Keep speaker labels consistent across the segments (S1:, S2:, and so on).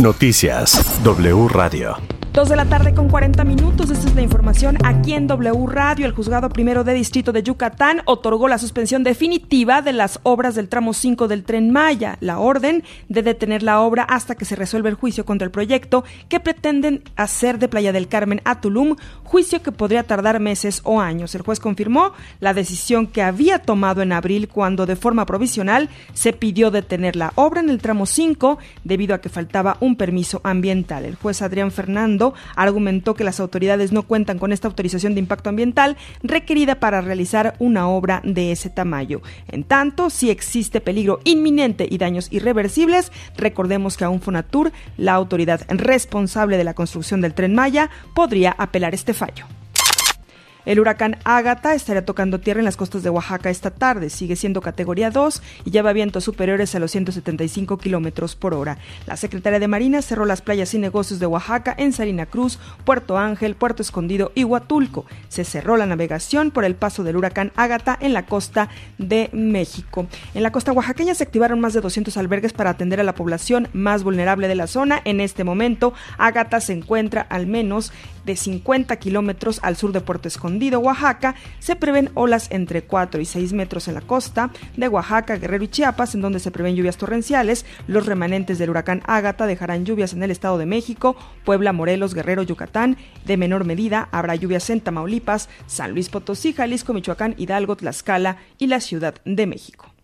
S1: Noticias W Radio.
S2: Dos de la tarde con 40 minutos. Esta es la información aquí en W Radio. El juzgado primero de distrito de Yucatán otorgó la suspensión definitiva de las obras del tramo 5 del tren Maya. La orden de detener la obra hasta que se resuelva el juicio contra el proyecto que pretenden hacer de Playa del Carmen a Tulum, juicio que podría tardar meses o años. El juez confirmó la decisión que había tomado en abril cuando de forma provisional se pidió detener la obra en el tramo 5 debido a que faltaba un permiso ambiental. El juez Adrián Argumentó que las autoridades no cuentan con esta autorización de impacto ambiental requerida para realizar una obra de ese tamaño. En tanto, si existe peligro inminente y daños irreversibles, recordemos que aún Fonatur, la autoridad responsable de la construcción del tren Maya, podría apelar este fallo. El huracán Ágata estaría tocando tierra en las costas de Oaxaca esta tarde. Sigue siendo categoría 2 y lleva vientos superiores a los 175 kilómetros por hora. La Secretaría de Marina cerró las playas y negocios de Oaxaca en Salina Cruz, Puerto Ángel, Puerto Escondido y Huatulco. Se cerró la navegación por el paso del huracán Ágata en la costa de México. En la costa oaxaqueña se activaron más de 200 albergues para atender a la población más vulnerable de la zona. En este momento, Ágata se encuentra al menos de 50 kilómetros al sur de Puerto Oaxaca, se prevén olas entre 4 y 6 metros en la costa de Oaxaca, Guerrero y Chiapas, en donde se prevén lluvias torrenciales. Los remanentes del huracán Ágata dejarán lluvias en el Estado de México, Puebla, Morelos, Guerrero, Yucatán. De menor medida, habrá lluvias en Tamaulipas, San Luis Potosí, Jalisco, Michoacán, Hidalgo, Tlaxcala y la Ciudad de México.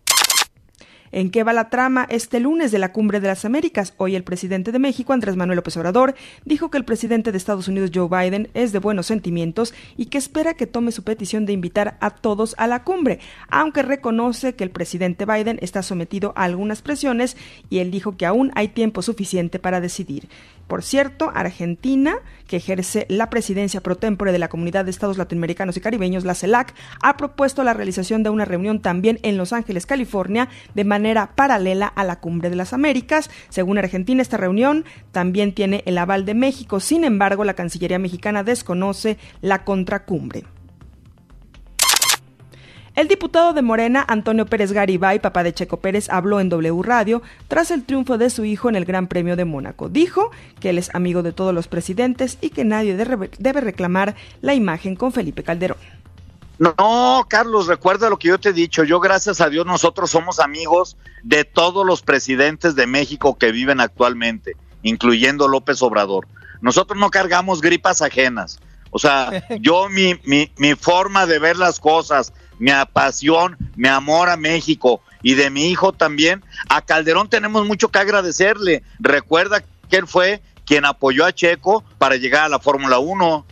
S2: ¿En qué va la trama este lunes de la Cumbre de las Américas? Hoy el presidente de México, Andrés Manuel López Obrador, dijo que el presidente de Estados Unidos, Joe Biden, es de buenos sentimientos y que espera que tome su petición de invitar a todos a la cumbre, aunque reconoce que el presidente Biden está sometido a algunas presiones y él dijo que aún hay tiempo suficiente para decidir. Por cierto, Argentina, que ejerce la presidencia pro tempore de la Comunidad de Estados Latinoamericanos y Caribeños, la CELAC, ha propuesto la realización de una reunión también en Los Ángeles, California, de manera paralela a la Cumbre de las Américas. Según Argentina, esta reunión también tiene el aval de México. Sin embargo, la Cancillería mexicana desconoce la contracumbre. El diputado de Morena, Antonio Pérez Garibay, papá de Checo Pérez, habló en W Radio tras el triunfo de su hijo en el Gran Premio de Mónaco. Dijo que él es amigo de todos los presidentes y que nadie debe reclamar la imagen con Felipe Calderón.
S3: No, Carlos, recuerda lo que yo te he dicho. Yo, gracias a Dios, nosotros somos amigos de todos los presidentes de México que viven actualmente, incluyendo López Obrador. Nosotros no cargamos gripas ajenas. O sea, yo mi, mi, mi forma de ver las cosas, mi pasión, mi amor a México y de mi hijo también, a Calderón tenemos mucho que agradecerle. Recuerda que él fue quien apoyó a Checo para llegar a la Fórmula 1.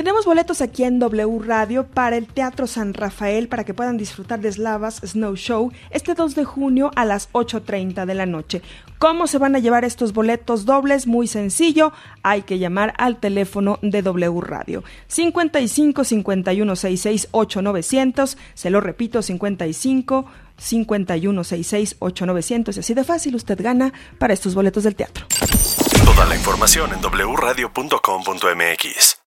S2: Tenemos boletos aquí en W Radio para el Teatro San Rafael para que puedan disfrutar de Slavas Snow Show este 2 de junio a las 8.30 de la noche. ¿Cómo se van a llevar estos boletos dobles? Muy sencillo, hay que llamar al teléfono de W Radio. 55 51 66 8900, se lo repito, 55 51 66 8900 y así de fácil usted gana para estos boletos del teatro.
S1: Toda la información en wradio.com.mx.